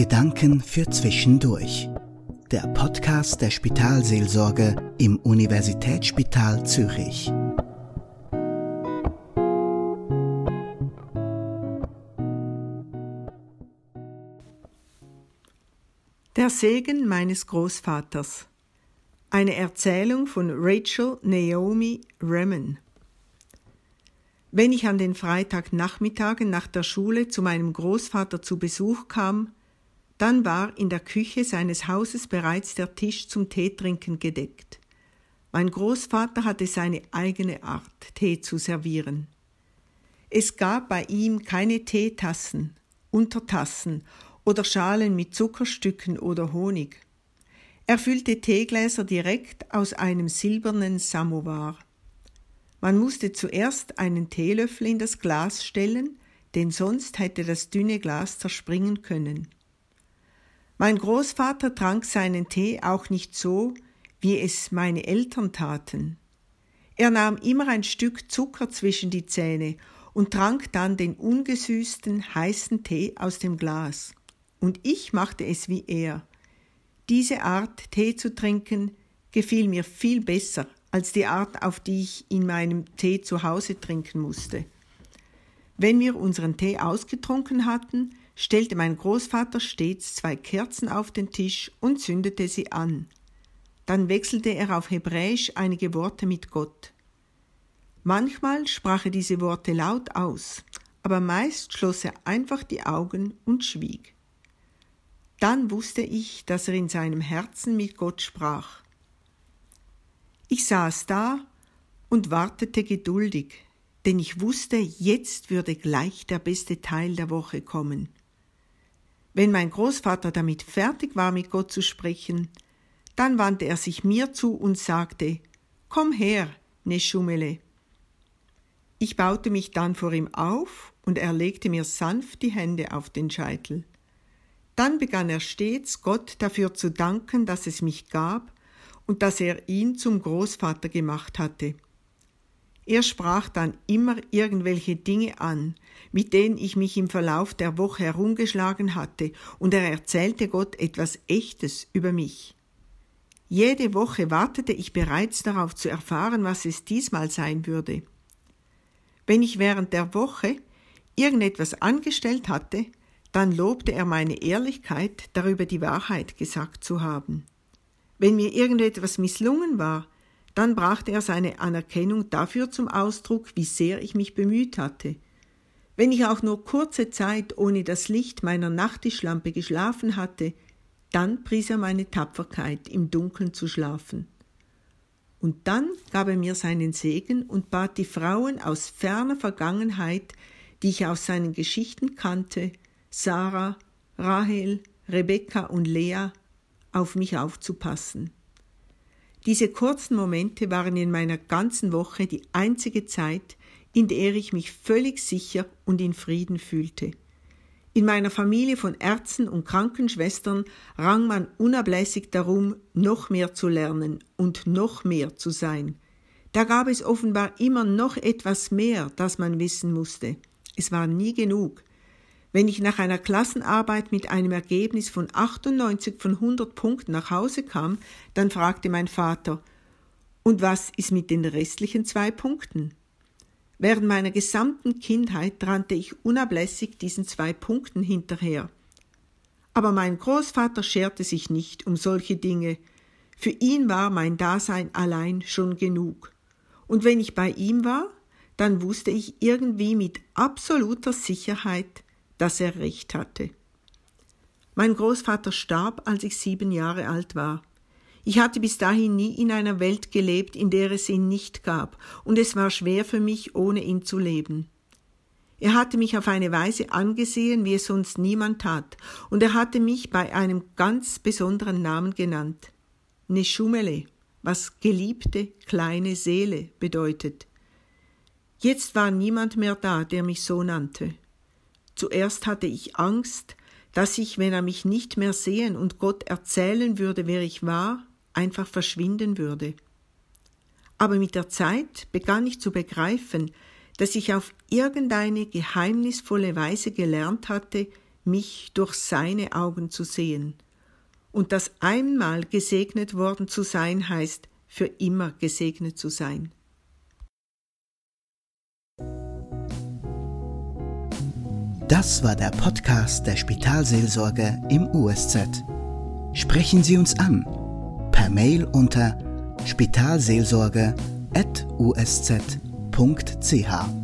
Gedanken für Zwischendurch. Der Podcast der Spitalseelsorge im Universitätsspital Zürich. Der Segen meines Großvaters. Eine Erzählung von Rachel Naomi Remen. Wenn ich an den Freitagnachmittagen nach der Schule zu meinem Großvater zu Besuch kam, dann war in der Küche seines Hauses bereits der Tisch zum Teetrinken gedeckt. Mein Großvater hatte seine eigene Art, Tee zu servieren. Es gab bei ihm keine Teetassen, Untertassen oder Schalen mit Zuckerstücken oder Honig. Er füllte Teegläser direkt aus einem silbernen Samovar. Man musste zuerst einen Teelöffel in das Glas stellen, denn sonst hätte das dünne Glas zerspringen können. Mein Großvater trank seinen Tee auch nicht so, wie es meine Eltern taten. Er nahm immer ein Stück Zucker zwischen die Zähne und trank dann den ungesüßten, heißen Tee aus dem Glas. Und ich machte es wie er. Diese Art, Tee zu trinken, gefiel mir viel besser als die Art, auf die ich in meinem Tee zu Hause trinken musste. Wenn wir unseren Tee ausgetrunken hatten, stellte mein Großvater stets zwei Kerzen auf den Tisch und zündete sie an. Dann wechselte er auf Hebräisch einige Worte mit Gott. Manchmal sprach er diese Worte laut aus, aber meist schloss er einfach die Augen und schwieg. Dann wusste ich, dass er in seinem Herzen mit Gott sprach. Ich saß da und wartete geduldig, denn ich wusste, jetzt würde gleich der beste Teil der Woche kommen. Wenn mein Großvater damit fertig war, mit Gott zu sprechen, dann wandte er sich mir zu und sagte, Komm her, Neschumele. Ich baute mich dann vor ihm auf und er legte mir sanft die Hände auf den Scheitel. Dann begann er stets, Gott dafür zu danken, dass es mich gab und dass er ihn zum Großvater gemacht hatte. Er sprach dann immer irgendwelche Dinge an, mit denen ich mich im Verlauf der Woche herumgeschlagen hatte, und er erzählte Gott etwas Echtes über mich. Jede Woche wartete ich bereits darauf zu erfahren, was es diesmal sein würde. Wenn ich während der Woche irgendetwas angestellt hatte, dann lobte er meine Ehrlichkeit, darüber die Wahrheit gesagt zu haben. Wenn mir irgendetwas misslungen war, dann brachte er seine Anerkennung dafür zum Ausdruck, wie sehr ich mich bemüht hatte. Wenn ich auch nur kurze Zeit ohne das Licht meiner Nachttischlampe geschlafen hatte, dann pries er meine Tapferkeit, im Dunkeln zu schlafen. Und dann gab er mir seinen Segen und bat die Frauen aus ferner Vergangenheit, die ich aus seinen Geschichten kannte, Sarah, Rahel, Rebekka und Lea, auf mich aufzupassen. Diese kurzen Momente waren in meiner ganzen Woche die einzige Zeit, in der ich mich völlig sicher und in Frieden fühlte. In meiner Familie von Ärzten und Krankenschwestern rang man unablässig darum, noch mehr zu lernen und noch mehr zu sein. Da gab es offenbar immer noch etwas mehr, das man wissen musste. Es war nie genug. Wenn ich nach einer Klassenarbeit mit einem Ergebnis von 98 von 100 Punkten nach Hause kam, dann fragte mein Vater, und was ist mit den restlichen zwei Punkten? Während meiner gesamten Kindheit rannte ich unablässig diesen zwei Punkten hinterher. Aber mein Großvater scherte sich nicht um solche Dinge. Für ihn war mein Dasein allein schon genug. Und wenn ich bei ihm war, dann wusste ich irgendwie mit absoluter Sicherheit, dass er recht hatte. Mein Großvater starb, als ich sieben Jahre alt war. Ich hatte bis dahin nie in einer Welt gelebt, in der es ihn nicht gab, und es war schwer für mich, ohne ihn zu leben. Er hatte mich auf eine Weise angesehen, wie es sonst niemand tat, und er hatte mich bei einem ganz besonderen Namen genannt. Neshumele, was geliebte kleine Seele bedeutet. Jetzt war niemand mehr da, der mich so nannte. Zuerst hatte ich Angst, dass ich, wenn er mich nicht mehr sehen und Gott erzählen würde, wer ich war, einfach verschwinden würde. Aber mit der Zeit begann ich zu begreifen, dass ich auf irgendeine geheimnisvolle Weise gelernt hatte, mich durch seine Augen zu sehen. Und dass einmal gesegnet worden zu sein heißt, für immer gesegnet zu sein. Das war der Podcast der Spitalseelsorge im USZ. Sprechen Sie uns an per Mail unter spitalseelsorge.usz.ch.